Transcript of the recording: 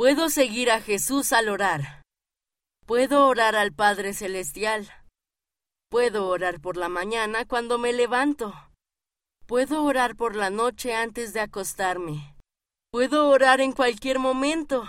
Puedo seguir a Jesús al orar. Puedo orar al Padre Celestial. Puedo orar por la mañana cuando me levanto. Puedo orar por la noche antes de acostarme. Puedo orar en cualquier momento.